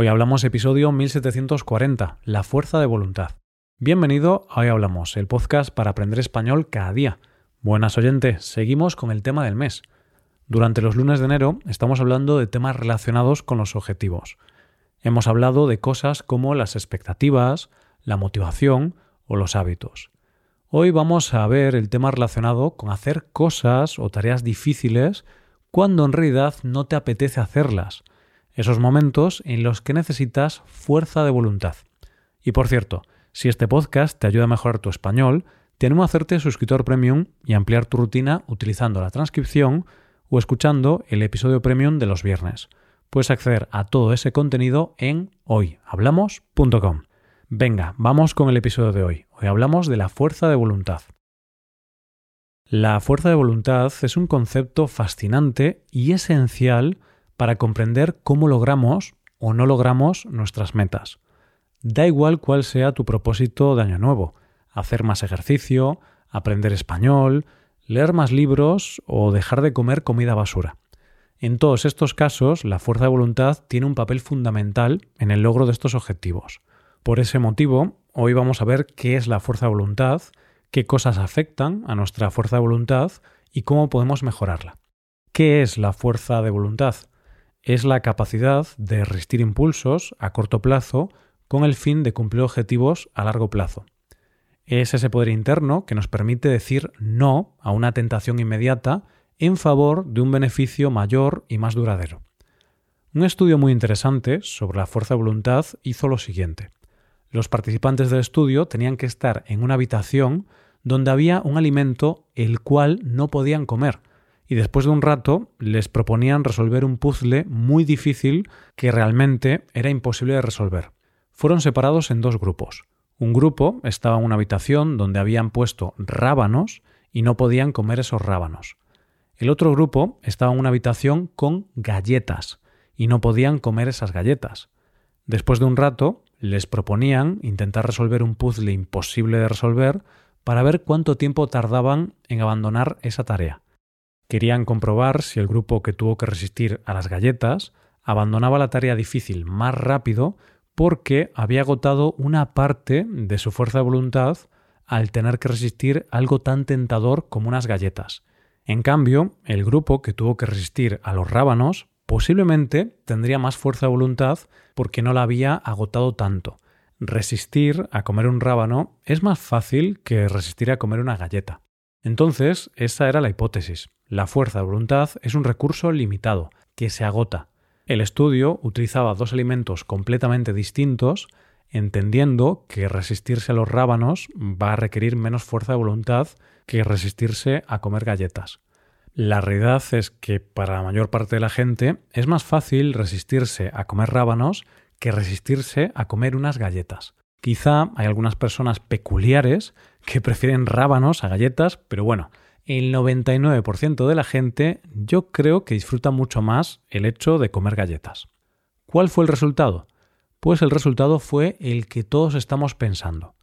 Hoy hablamos episodio 1740, La fuerza de voluntad. Bienvenido a Hoy Hablamos, el podcast para aprender español cada día. Buenas oyentes, seguimos con el tema del mes. Durante los lunes de enero estamos hablando de temas relacionados con los objetivos. Hemos hablado de cosas como las expectativas, la motivación o los hábitos. Hoy vamos a ver el tema relacionado con hacer cosas o tareas difíciles cuando en realidad no te apetece hacerlas esos momentos en los que necesitas fuerza de voluntad. Y por cierto, si este podcast te ayuda a mejorar tu español, te animo a hacerte suscriptor premium y ampliar tu rutina utilizando la transcripción o escuchando el episodio premium de los viernes. Puedes acceder a todo ese contenido en hoyhablamos.com. Venga, vamos con el episodio de hoy. Hoy hablamos de la fuerza de voluntad. La fuerza de voluntad es un concepto fascinante y esencial para comprender cómo logramos o no logramos nuestras metas. Da igual cuál sea tu propósito de año nuevo, hacer más ejercicio, aprender español, leer más libros o dejar de comer comida basura. En todos estos casos, la fuerza de voluntad tiene un papel fundamental en el logro de estos objetivos. Por ese motivo, hoy vamos a ver qué es la fuerza de voluntad, qué cosas afectan a nuestra fuerza de voluntad y cómo podemos mejorarla. ¿Qué es la fuerza de voluntad? Es la capacidad de resistir impulsos a corto plazo con el fin de cumplir objetivos a largo plazo. Es ese poder interno que nos permite decir no a una tentación inmediata en favor de un beneficio mayor y más duradero. Un estudio muy interesante sobre la fuerza de voluntad hizo lo siguiente. Los participantes del estudio tenían que estar en una habitación donde había un alimento el cual no podían comer, y después de un rato les proponían resolver un puzzle muy difícil que realmente era imposible de resolver. Fueron separados en dos grupos. Un grupo estaba en una habitación donde habían puesto rábanos y no podían comer esos rábanos. El otro grupo estaba en una habitación con galletas y no podían comer esas galletas. Después de un rato les proponían intentar resolver un puzzle imposible de resolver para ver cuánto tiempo tardaban en abandonar esa tarea. Querían comprobar si el grupo que tuvo que resistir a las galletas abandonaba la tarea difícil más rápido porque había agotado una parte de su fuerza de voluntad al tener que resistir algo tan tentador como unas galletas. En cambio, el grupo que tuvo que resistir a los rábanos posiblemente tendría más fuerza de voluntad porque no la había agotado tanto. Resistir a comer un rábano es más fácil que resistir a comer una galleta. Entonces, esa era la hipótesis. La fuerza de voluntad es un recurso limitado, que se agota. El estudio utilizaba dos alimentos completamente distintos, entendiendo que resistirse a los rábanos va a requerir menos fuerza de voluntad que resistirse a comer galletas. La realidad es que para la mayor parte de la gente es más fácil resistirse a comer rábanos que resistirse a comer unas galletas. Quizá hay algunas personas peculiares que prefieren rábanos a galletas, pero bueno, el 99% de la gente yo creo que disfruta mucho más el hecho de comer galletas. ¿Cuál fue el resultado? Pues el resultado fue el que todos estamos pensando.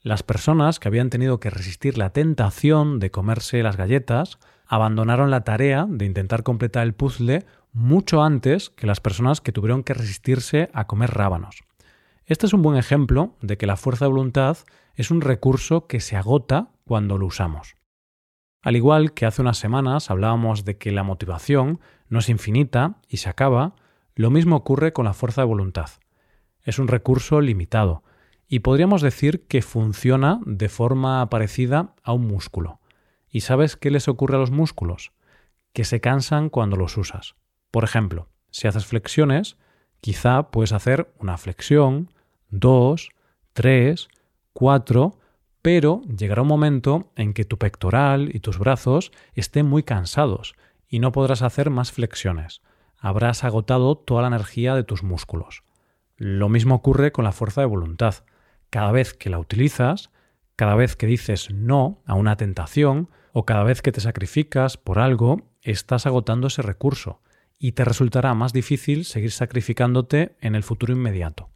Las personas que habían tenido que resistir la tentación de comerse las galletas abandonaron la tarea de intentar completar el puzzle mucho antes que las personas que tuvieron que resistirse a comer rábanos. Este es un buen ejemplo de que la fuerza de voluntad es un recurso que se agota cuando lo usamos. Al igual que hace unas semanas hablábamos de que la motivación no es infinita y se acaba, lo mismo ocurre con la fuerza de voluntad. Es un recurso limitado y podríamos decir que funciona de forma parecida a un músculo. ¿Y sabes qué les ocurre a los músculos? Que se cansan cuando los usas. Por ejemplo, si haces flexiones, quizá puedes hacer una flexión, dos, tres, cuatro, pero llegará un momento en que tu pectoral y tus brazos estén muy cansados y no podrás hacer más flexiones. Habrás agotado toda la energía de tus músculos. Lo mismo ocurre con la fuerza de voluntad. Cada vez que la utilizas, cada vez que dices no a una tentación o cada vez que te sacrificas por algo, estás agotando ese recurso y te resultará más difícil seguir sacrificándote en el futuro inmediato.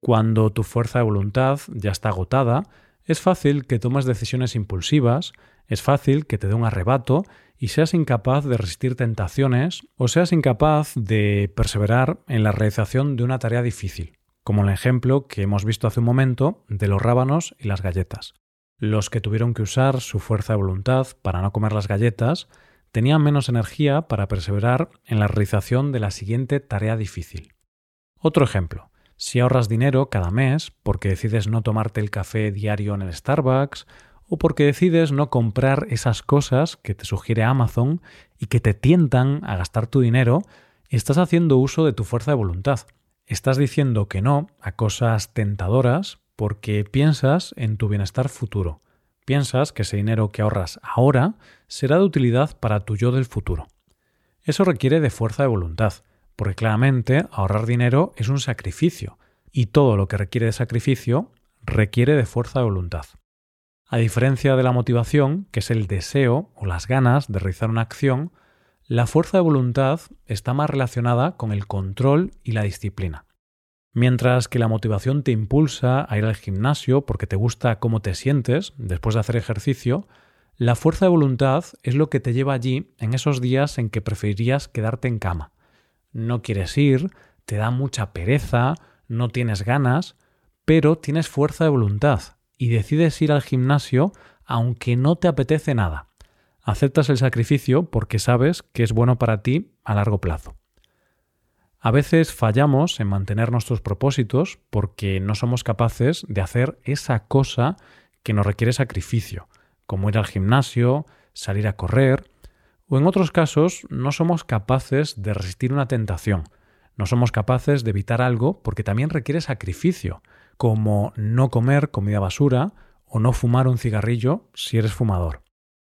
Cuando tu fuerza de voluntad ya está agotada, es fácil que tomes decisiones impulsivas Es fácil que te dé un arrebato y seas incapaz de resistir tentaciones o seas incapaz de perseverar en la realización de una tarea difícil, como el ejemplo que hemos visto hace un momento de los rábanos y las galletas. Los que tuvieron que usar su fuerza de voluntad para no comer las galletas tenían menos energía para perseverar en la realización de la siguiente tarea difícil. Otro ejemplo. Si ahorras dinero cada mes porque decides no tomarte el café diario en el Starbucks o porque decides no comprar esas cosas que te sugiere Amazon y que te tientan a gastar tu dinero, estás haciendo uso de tu fuerza de voluntad. Estás diciendo que no a cosas tentadoras porque piensas en tu bienestar futuro. Piensas que ese dinero que ahorras ahora será de utilidad para tu yo del futuro. Eso requiere de fuerza de voluntad, porque claramente ahorrar dinero es un sacrificio, y todo lo que requiere de sacrificio requiere de fuerza de voluntad. A diferencia de la motivación, que es el deseo o las ganas de realizar una acción, la fuerza de voluntad está más relacionada con el control y la disciplina. Mientras que la motivación te impulsa a ir al gimnasio porque te gusta cómo te sientes después de hacer ejercicio, la fuerza de voluntad es lo que te lleva allí en esos días en que preferirías quedarte en cama. No quieres ir, te da mucha pereza, no tienes ganas, pero tienes fuerza de voluntad y decides ir al gimnasio aunque no te apetece nada. Aceptas el sacrificio porque sabes que es bueno para ti a largo plazo. A veces fallamos en mantener nuestros propósitos porque no somos capaces de hacer esa cosa que nos requiere sacrificio, como ir al gimnasio, salir a correr, o en otros casos no somos capaces de resistir una tentación, no somos capaces de evitar algo porque también requiere sacrificio, como no comer comida basura o no fumar un cigarrillo si eres fumador.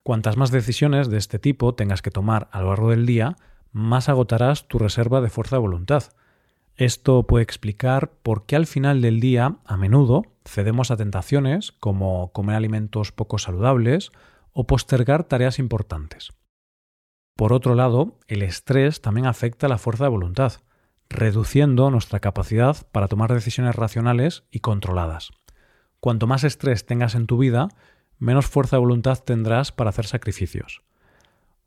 Cuantas más decisiones de este tipo tengas que tomar a lo largo del día, más agotarás tu reserva de fuerza de voluntad. Esto puede explicar por qué al final del día, a menudo, cedemos a tentaciones como comer alimentos poco saludables o postergar tareas importantes. Por otro lado, el estrés también afecta la fuerza de voluntad reduciendo nuestra capacidad para tomar decisiones racionales y controladas. Cuanto más estrés tengas en tu vida, menos fuerza de voluntad tendrás para hacer sacrificios.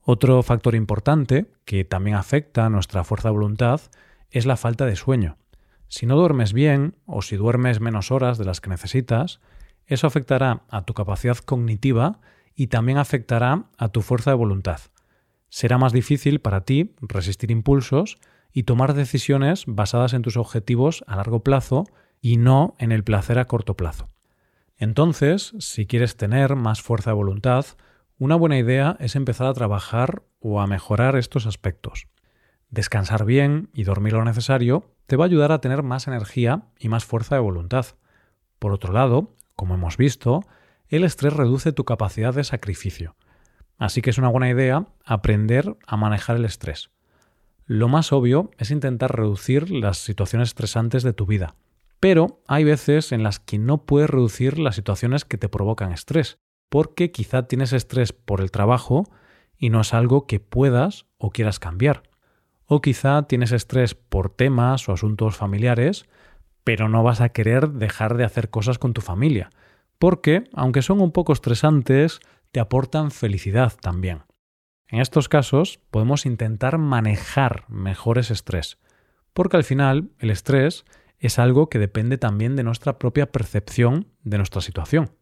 Otro factor importante que también afecta a nuestra fuerza de voluntad es la falta de sueño. Si no duermes bien o si duermes menos horas de las que necesitas, eso afectará a tu capacidad cognitiva y también afectará a tu fuerza de voluntad. Será más difícil para ti resistir impulsos y tomar decisiones basadas en tus objetivos a largo plazo y no en el placer a corto plazo. Entonces, si quieres tener más fuerza de voluntad, una buena idea es empezar a trabajar o a mejorar estos aspectos. Descansar bien y dormir lo necesario te va a ayudar a tener más energía y más fuerza de voluntad. Por otro lado, como hemos visto, el estrés reduce tu capacidad de sacrificio. Así que es una buena idea aprender a manejar el estrés. Lo más obvio es intentar reducir las situaciones estresantes de tu vida, pero hay veces en las que no puedes reducir las situaciones que te provocan estrés, porque quizá tienes estrés por el trabajo y no es algo que puedas o quieras cambiar. O quizá tienes estrés por temas o asuntos familiares, pero no vas a querer dejar de hacer cosas con tu familia, porque, aunque son un poco estresantes, te aportan felicidad también. En estos casos podemos intentar manejar mejor ese estrés, porque al final el estrés es algo que depende también de nuestra propia percepción de nuestra situación.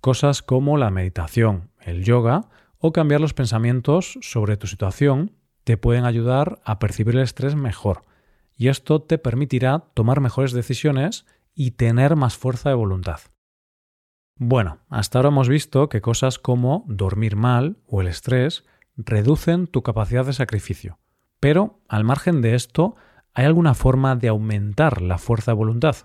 Cosas como la meditación, el yoga o cambiar los pensamientos sobre tu situación te pueden ayudar a percibir el estrés mejor y esto te permitirá tomar mejores decisiones y tener más fuerza de voluntad. Bueno, hasta ahora hemos visto que cosas como dormir mal o el estrés reducen tu capacidad de sacrificio. Pero, al margen de esto, ¿hay alguna forma de aumentar la fuerza de voluntad?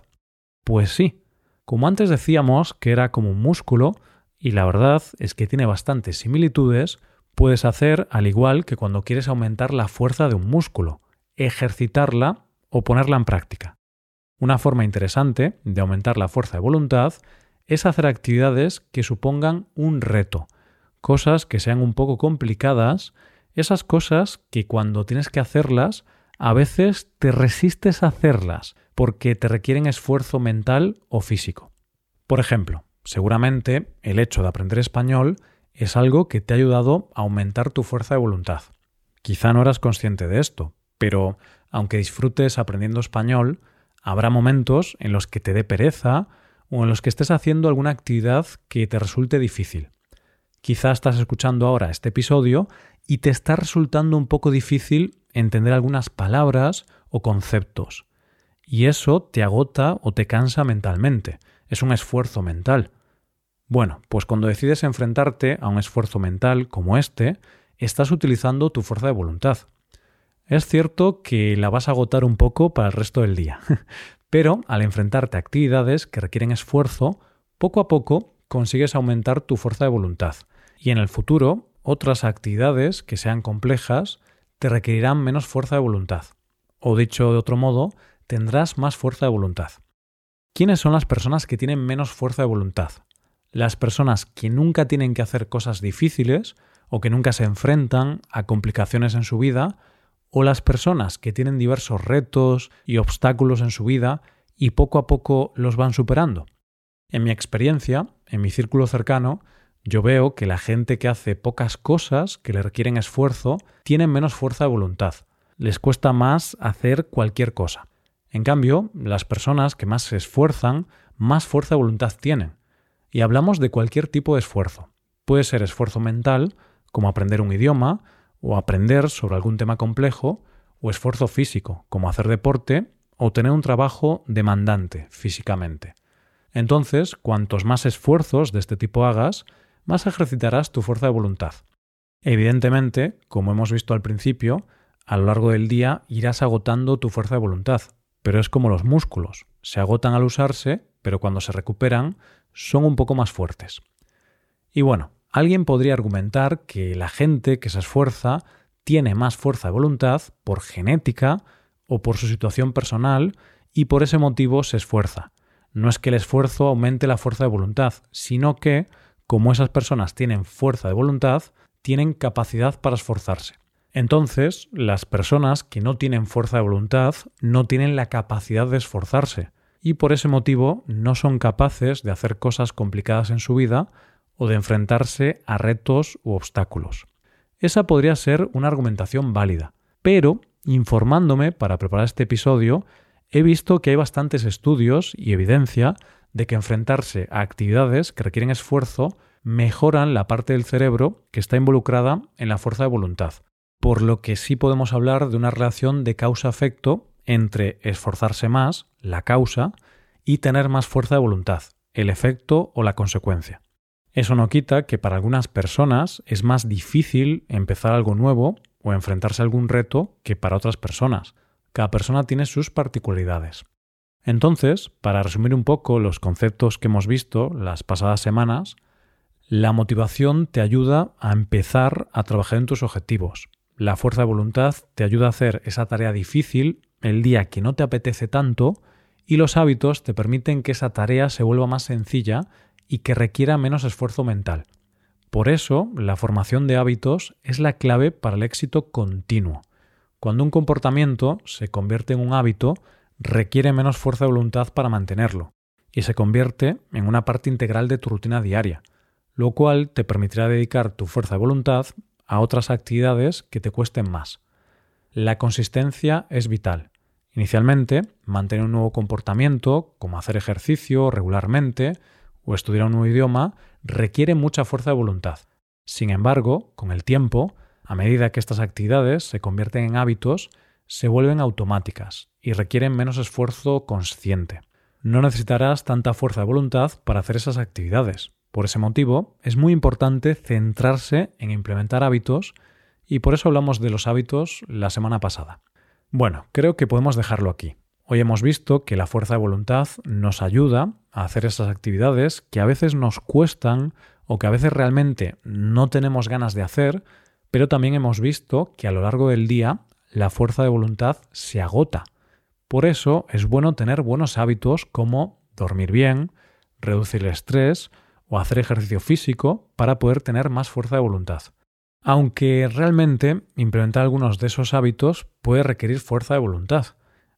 Pues sí. Como antes decíamos que era como un músculo, y la verdad es que tiene bastantes similitudes, puedes hacer al igual que cuando quieres aumentar la fuerza de un músculo, ejercitarla o ponerla en práctica. Una forma interesante de aumentar la fuerza de voluntad es hacer actividades que supongan un reto, cosas que sean un poco complicadas, esas cosas que cuando tienes que hacerlas, a veces te resistes a hacerlas porque te requieren esfuerzo mental o físico. Por ejemplo, seguramente el hecho de aprender español es algo que te ha ayudado a aumentar tu fuerza de voluntad. Quizá no eras consciente de esto, pero aunque disfrutes aprendiendo español, habrá momentos en los que te dé pereza o en los que estés haciendo alguna actividad que te resulte difícil. Quizá estás escuchando ahora este episodio y te está resultando un poco difícil entender algunas palabras o conceptos. Y eso te agota o te cansa mentalmente. Es un esfuerzo mental. Bueno, pues cuando decides enfrentarte a un esfuerzo mental como este, estás utilizando tu fuerza de voluntad. Es cierto que la vas a agotar un poco para el resto del día, pero al enfrentarte a actividades que requieren esfuerzo, poco a poco consigues aumentar tu fuerza de voluntad. Y en el futuro, otras actividades que sean complejas te requerirán menos fuerza de voluntad. O dicho de otro modo, tendrás más fuerza de voluntad. ¿Quiénes son las personas que tienen menos fuerza de voluntad? Las personas que nunca tienen que hacer cosas difíciles o que nunca se enfrentan a complicaciones en su vida, o las personas que tienen diversos retos y obstáculos en su vida y poco a poco los van superando. En mi experiencia, en mi círculo cercano, yo veo que la gente que hace pocas cosas que le requieren esfuerzo tiene menos fuerza de voluntad. Les cuesta más hacer cualquier cosa. En cambio, las personas que más se esfuerzan, más fuerza de voluntad tienen. Y hablamos de cualquier tipo de esfuerzo. Puede ser esfuerzo mental, como aprender un idioma, o aprender sobre algún tema complejo, o esfuerzo físico, como hacer deporte, o tener un trabajo demandante físicamente. Entonces, cuantos más esfuerzos de este tipo hagas, más ejercitarás tu fuerza de voluntad. Evidentemente, como hemos visto al principio, a lo largo del día irás agotando tu fuerza de voluntad, pero es como los músculos, se agotan al usarse, pero cuando se recuperan son un poco más fuertes. Y bueno, alguien podría argumentar que la gente que se esfuerza tiene más fuerza de voluntad por genética o por su situación personal y por ese motivo se esfuerza. No es que el esfuerzo aumente la fuerza de voluntad, sino que, como esas personas tienen fuerza de voluntad, tienen capacidad para esforzarse. Entonces, las personas que no tienen fuerza de voluntad no tienen la capacidad de esforzarse y por ese motivo no son capaces de hacer cosas complicadas en su vida o de enfrentarse a retos u obstáculos. Esa podría ser una argumentación válida, pero informándome para preparar este episodio, he visto que hay bastantes estudios y evidencia de que enfrentarse a actividades que requieren esfuerzo mejoran la parte del cerebro que está involucrada en la fuerza de voluntad, por lo que sí podemos hablar de una relación de causa-efecto entre esforzarse más, la causa, y tener más fuerza de voluntad, el efecto o la consecuencia. Eso no quita que para algunas personas es más difícil empezar algo nuevo o enfrentarse a algún reto que para otras personas. Cada persona tiene sus particularidades. Entonces, para resumir un poco los conceptos que hemos visto las pasadas semanas, la motivación te ayuda a empezar a trabajar en tus objetivos, la fuerza de voluntad te ayuda a hacer esa tarea difícil el día que no te apetece tanto y los hábitos te permiten que esa tarea se vuelva más sencilla y que requiera menos esfuerzo mental. Por eso, la formación de hábitos es la clave para el éxito continuo. Cuando un comportamiento se convierte en un hábito, requiere menos fuerza de voluntad para mantenerlo, y se convierte en una parte integral de tu rutina diaria, lo cual te permitirá dedicar tu fuerza de voluntad a otras actividades que te cuesten más. La consistencia es vital. Inicialmente, mantener un nuevo comportamiento, como hacer ejercicio regularmente o estudiar un nuevo idioma, requiere mucha fuerza de voluntad. Sin embargo, con el tiempo, a medida que estas actividades se convierten en hábitos, se vuelven automáticas y requieren menos esfuerzo consciente. No necesitarás tanta fuerza de voluntad para hacer esas actividades. Por ese motivo, es muy importante centrarse en implementar hábitos y por eso hablamos de los hábitos la semana pasada. Bueno, creo que podemos dejarlo aquí. Hoy hemos visto que la fuerza de voluntad nos ayuda a hacer esas actividades que a veces nos cuestan o que a veces realmente no tenemos ganas de hacer, pero también hemos visto que a lo largo del día la fuerza de voluntad se agota. Por eso es bueno tener buenos hábitos como dormir bien, reducir el estrés, o hacer ejercicio físico para poder tener más fuerza de voluntad. Aunque realmente implementar algunos de esos hábitos puede requerir fuerza de voluntad.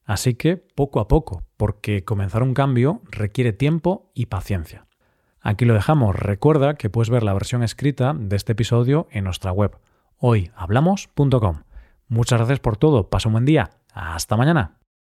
Así que poco a poco, porque comenzar un cambio requiere tiempo y paciencia. Aquí lo dejamos. Recuerda que puedes ver la versión escrita de este episodio en nuestra web hoyhablamos.com. Muchas gracias por todo. Pasa un buen día. Hasta mañana.